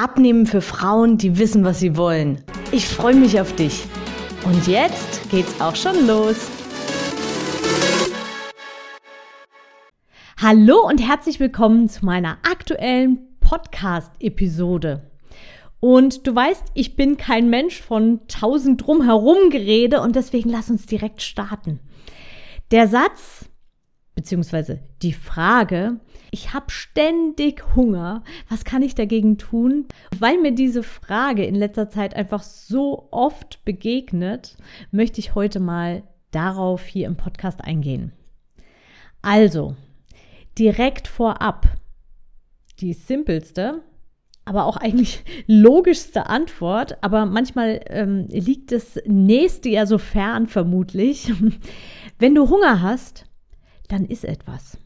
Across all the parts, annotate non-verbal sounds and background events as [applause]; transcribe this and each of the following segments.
Abnehmen für Frauen, die wissen, was sie wollen. Ich freue mich auf dich. Und jetzt geht's auch schon los. Hallo und herzlich willkommen zu meiner aktuellen Podcast-Episode. Und du weißt, ich bin kein Mensch von tausend drumherum Gerede und deswegen lass uns direkt starten. Der Satz, beziehungsweise die Frage, ich habe ständig Hunger, was kann ich dagegen tun? Weil mir diese Frage in letzter Zeit einfach so oft begegnet, möchte ich heute mal darauf hier im Podcast eingehen. Also, direkt vorab, die simpelste, aber auch eigentlich [laughs] logischste Antwort, aber manchmal ähm, liegt das nächste ja so fern vermutlich. [laughs] Wenn du Hunger hast, dann ist etwas.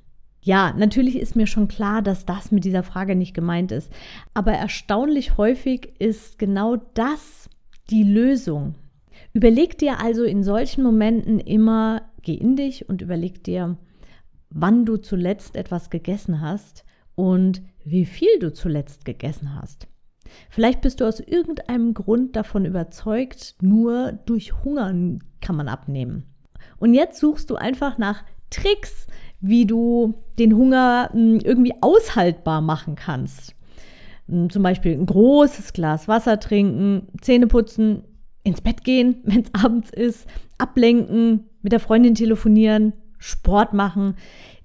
Ja, natürlich ist mir schon klar, dass das mit dieser Frage nicht gemeint ist. Aber erstaunlich häufig ist genau das die Lösung. Überleg dir also in solchen Momenten immer, geh in dich und überleg dir, wann du zuletzt etwas gegessen hast und wie viel du zuletzt gegessen hast. Vielleicht bist du aus irgendeinem Grund davon überzeugt, nur durch Hungern kann man abnehmen. Und jetzt suchst du einfach nach Tricks, wie du den Hunger hm, irgendwie aushaltbar machen kannst. Hm, zum Beispiel ein großes Glas Wasser trinken, Zähne putzen, ins Bett gehen, [laughs] wenn es abends ist, ablenken, mit der Freundin telefonieren, Sport machen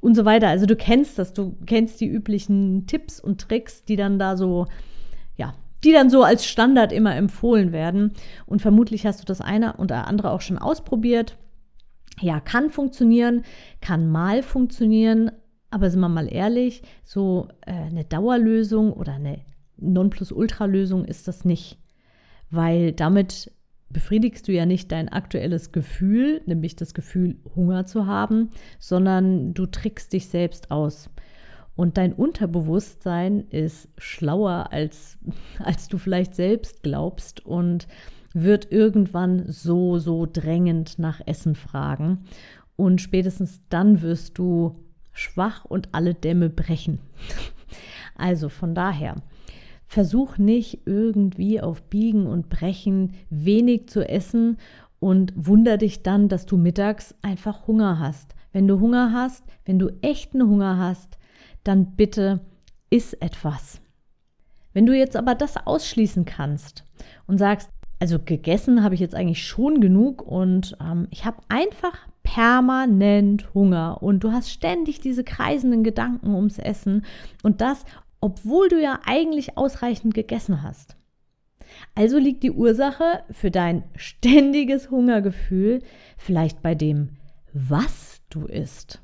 und so weiter. Also du kennst das, du kennst die üblichen Tipps und Tricks, die dann da so, ja, die dann so als Standard immer empfohlen werden. Und vermutlich hast du das eine oder andere auch schon ausprobiert ja, kann funktionieren, kann mal funktionieren, aber sind wir mal ehrlich, so äh, eine Dauerlösung oder eine Nonplusultra-Lösung ist das nicht, weil damit befriedigst du ja nicht dein aktuelles Gefühl, nämlich das Gefühl, Hunger zu haben, sondern du trickst dich selbst aus. Und dein Unterbewusstsein ist schlauer, als, [laughs] als du vielleicht selbst glaubst. Und wird irgendwann so, so drängend nach Essen fragen. Und spätestens dann wirst du schwach und alle Dämme brechen. [laughs] Also von daher, versuch nicht irgendwie auf Biegen und Brechen wenig zu essen und wunder dich dann, dass du mittags einfach Hunger hast. Wenn du Hunger hast, wenn du echten Hunger hast, dann bitte iss etwas. Wenn du jetzt aber das ausschließen kannst und sagst, also gegessen habe ich jetzt eigentlich schon genug und ähm, ich habe einfach permanent Hunger und du hast ständig diese kreisenden Gedanken ums Essen und das, obwohl du ja eigentlich ausreichend gegessen hast. Also liegt die Ursache für dein ständiges Hungergefühl vielleicht bei dem, was du isst.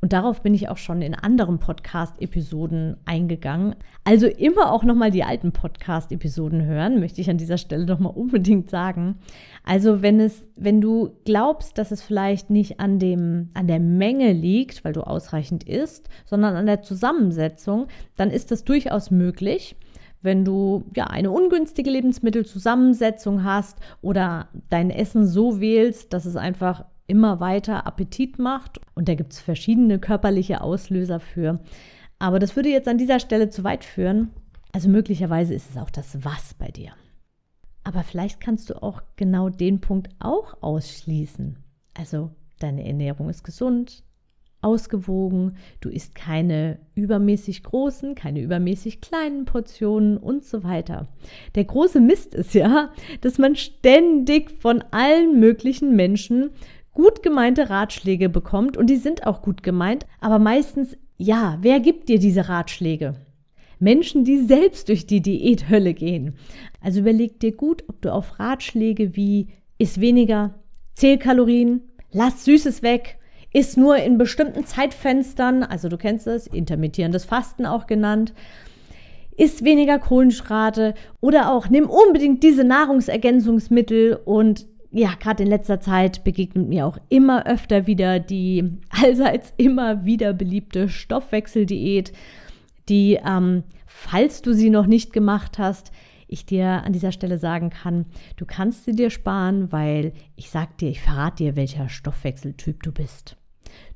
Und darauf bin ich auch schon in anderen Podcast-Episoden eingegangen. Also immer auch nochmal die alten Podcast-Episoden hören, möchte ich an dieser Stelle nochmal unbedingt sagen. Also wenn es, wenn du glaubst, dass es vielleicht nicht an dem, an der Menge liegt, weil du ausreichend isst, sondern an der Zusammensetzung, dann ist das durchaus möglich wenn du ja eine ungünstige Lebensmittelzusammensetzung hast oder dein Essen so wählst, dass es einfach immer weiter Appetit macht. Und da gibt es verschiedene körperliche Auslöser für. Aber das würde jetzt an dieser Stelle zu weit führen. Also möglicherweise ist es auch das Was bei dir. Aber vielleicht kannst du auch genau den Punkt auch ausschließen. Also deine Ernährung ist gesund, ausgewogen, du isst keine übermäßig großen, keine übermäßig kleinen Portionen und so weiter. Der große Mist ist ja, dass man ständig von allen möglichen Menschen gut gemeinte Ratschläge bekommt und die sind auch gut gemeint, aber meistens, ja, wer gibt dir diese Ratschläge? Menschen, die selbst durch die Diäthölle gehen. Also überleg dir gut, ob du auf Ratschläge wie iss weniger, zähl Kalorien, lass Süßes weg, iss nur in bestimmten Zeitfenstern, also du kennst es, intermittierendes Fasten auch genannt. isst weniger Kohlenhydrate oder auch nimm unbedingt diese Nahrungsergänzungsmittel und ja, gerade in letzter Zeit begegnet mir auch immer öfter wieder die [laughs] allseits immer wieder beliebte Stoffwechseldiät, die, ähm, falls du sie noch nicht gemacht hast, ich dir an dieser Stelle sagen kann, du kannst sie dir sparen, weil ich sag dir, ich verrate dir, welcher Stoffwechseltyp du bist.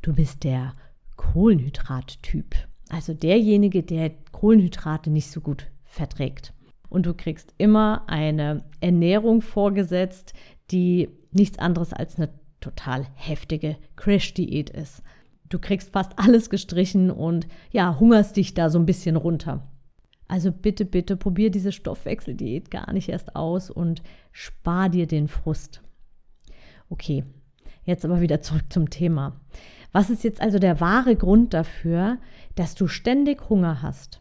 Du bist der Kohlenhydrattyp. Also derjenige, der Kohlenhydrate nicht so gut verträgt. Und du kriegst immer eine Ernährung vorgesetzt, die nichts anderes als eine total heftige Crash-Diät ist. Du kriegst fast alles gestrichen und ja, hungerst dich da so ein bisschen runter. Also bitte, bitte probier diese Stoffwechseldiät gar nicht erst aus und spar dir den Frust. Okay, jetzt aber wieder zurück zum Thema. Was ist jetzt also der wahre Grund dafür, dass du ständig Hunger hast?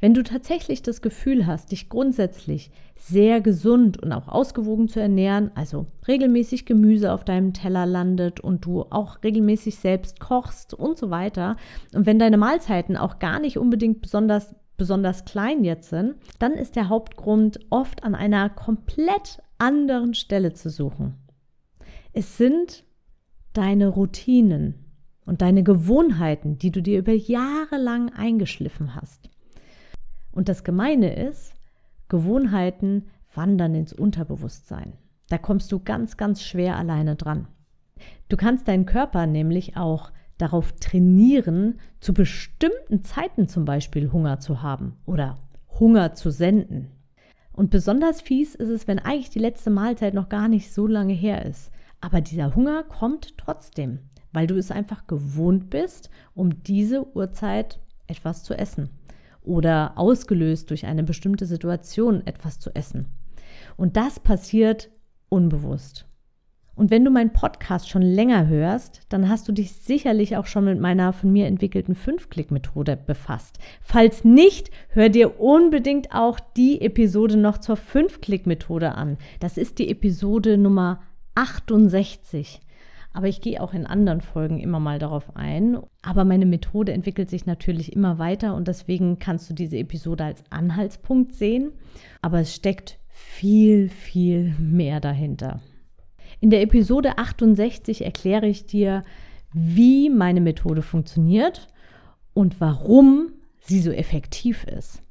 Wenn du tatsächlich das Gefühl hast, dich grundsätzlich sehr gesund und auch ausgewogen zu ernähren, also regelmäßig Gemüse auf deinem Teller landet und du auch regelmäßig selbst kochst und so weiter, und wenn deine Mahlzeiten auch gar nicht unbedingt besonders besonders klein jetzt sind, dann ist der Hauptgrund oft an einer komplett anderen Stelle zu suchen. Es sind deine Routinen und deine Gewohnheiten, die du dir über Jahre lang eingeschliffen hast. Und das Gemeine ist, Gewohnheiten wandern ins Unterbewusstsein. Da kommst du ganz, ganz schwer alleine dran. Du kannst deinen Körper nämlich auch darauf trainieren, zu bestimmten Zeiten zum Beispiel Hunger zu haben oder Hunger zu senden. Und besonders fies ist es, wenn eigentlich die letzte Mahlzeit noch gar nicht so lange her ist. Aber dieser Hunger kommt trotzdem, weil du es einfach gewohnt bist, um diese Uhrzeit etwas zu essen oder ausgelöst durch eine bestimmte Situation etwas zu essen. Und das passiert unbewusst. Und wenn du meinen Podcast schon länger hörst, dann hast du dich sicherlich auch schon mit meiner von mir entwickelten Fünf-Klick-Methode befasst. Falls nicht, hör dir unbedingt auch die Episode noch zur Fünf-Klick-Methode an. Das ist die Episode Nummer 68. Aber ich gehe auch in anderen Folgen immer mal darauf ein. Aber meine Methode entwickelt sich natürlich immer weiter und deswegen kannst du diese Episode als Anhaltspunkt sehen. Aber es steckt viel, viel mehr dahinter. In der Episode 68 erkläre ich dir, wie meine Methode funktioniert und warum sie so effektiv ist.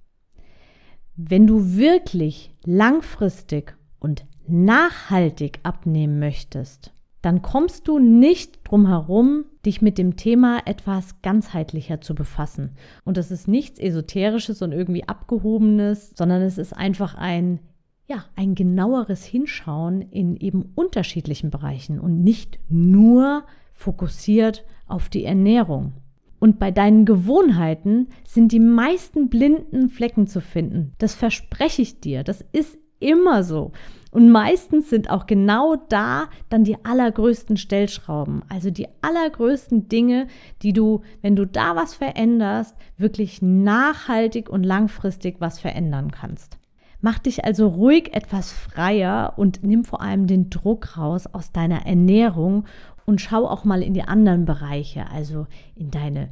Wenn du wirklich langfristig und nachhaltig abnehmen möchtest, dann kommst du nicht drum herum, dich mit dem Thema etwas ganzheitlicher zu befassen. Und das ist nichts Esoterisches und irgendwie Abgehobenes, sondern es ist einfach ein, ja, ein genaueres Hinschauen in eben unterschiedlichen Bereichen und nicht nur fokussiert auf die Ernährung. Und bei deinen Gewohnheiten sind die meisten blinden Flecken zu finden. Das verspreche ich dir. Das ist immer so. Und meistens sind auch genau da dann die allergrößten Stellschrauben, also die allergrößten Dinge, die du, wenn du da was veränderst, wirklich nachhaltig und langfristig was verändern kannst. Mach dich also ruhig etwas freier und nimm vor allem den Druck raus aus deiner Ernährung und schau auch mal in die anderen Bereiche, also in deine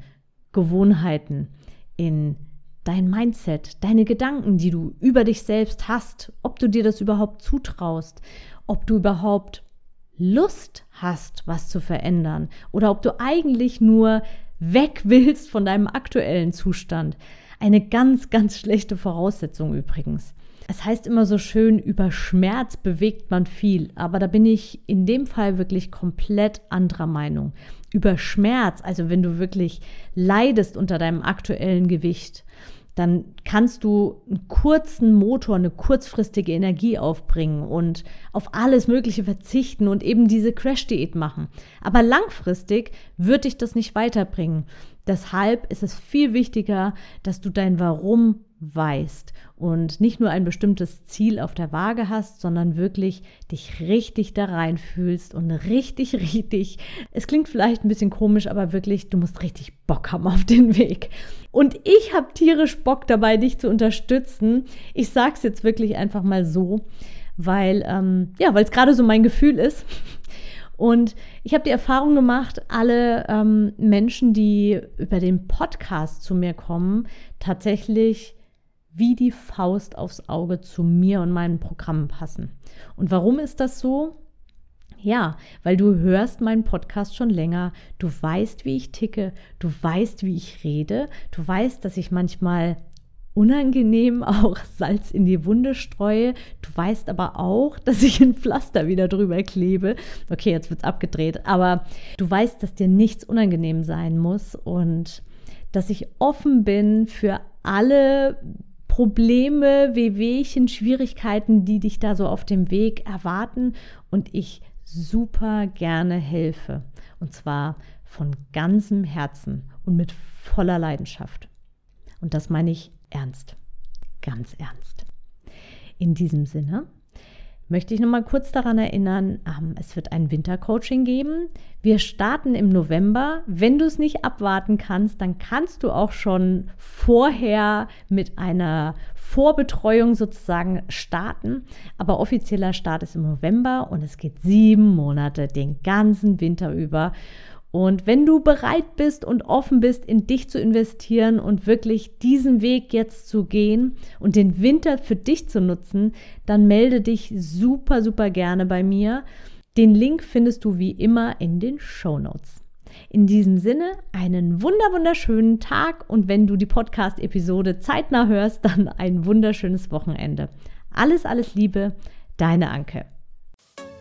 Gewohnheiten, in dein Mindset, deine Gedanken, die du über dich selbst hast, ob du dir das überhaupt zutraust, ob du überhaupt Lust hast, was zu verändern oder ob du eigentlich nur weg willst von deinem aktuellen Zustand. Eine ganz, ganz schlechte Voraussetzung übrigens. Es heißt immer so schön, über Schmerz bewegt man viel, aber da bin ich in dem Fall wirklich komplett anderer Meinung. Über Schmerz, also wenn du wirklich leidest unter deinem aktuellen Gewicht, dann kannst du einen kurzen Motor, eine kurzfristige Energie aufbringen und auf alles Mögliche verzichten und eben diese Crash-Diät machen. Aber langfristig wird dich das nicht weiterbringen. Deshalb ist es viel wichtiger, dass du dein Warum weißt und nicht nur ein bestimmtes Ziel auf der Waage hast, sondern wirklich dich richtig da reinfühlst und richtig, [laughs] richtig, es klingt vielleicht ein bisschen komisch, aber wirklich, du musst richtig Bock haben auf den Weg. Und ich habe tierisch Bock dabei, dich zu unterstützen. Ich sage es jetzt wirklich einfach mal so, weil, ähm, ja, weil es gerade so mein Gefühl ist. Und ich habe die Erfahrung gemacht, alle ähm, Menschen, die über den Podcast zu mir kommen, tatsächlich wie die Faust aufs Auge zu mir und meinen Programmen passen. Und warum ist das so? Ja, weil du hörst meinen Podcast schon länger, du weißt, wie ich ticke, du weißt, wie ich rede, du weißt, dass ich manchmal unangenehm [laughs] auch Salz in die Wunde streue. Du weißt aber auch, dass ich ein Pflaster wieder drüber klebe. Okay, jetzt wird es abgedreht, aber du weißt, dass dir nichts unangenehm sein muss und dass ich offen bin für alle Probleme, Wehwehchen, Schwierigkeiten, die dich da so auf dem Weg erwarten und ich super gerne helfe. Und zwar von ganzem Herzen und mit voller Leidenschaft. Und das meine ich ernst. Ganz ernst. In diesem Sinne möchte ich noch mal kurz daran erinnern, ähm, es wird ein Wintercoaching geben. Wir starten im November. Wenn du es nicht abwarten kannst, dann kannst du auch schon vorher mit einer Vorbetreuung sozusagen starten. Aber offizieller Start ist im November und es geht sieben Monate, den ganzen Winter über. Und wenn du bereit bist und offen bist, in dich zu investieren und wirklich diesen Weg jetzt zu gehen und den Winter für dich zu nutzen, dann melde dich super, super gerne bei mir. Den Link findest du wie immer in den Show Notes. In diesem Sinne, einen wunder wunderschönen Tag und wenn du die Podcast-Episode zeitnah hörst, dann ein wunderschönes Wochenende. Alles, alles Liebe, deine Anke.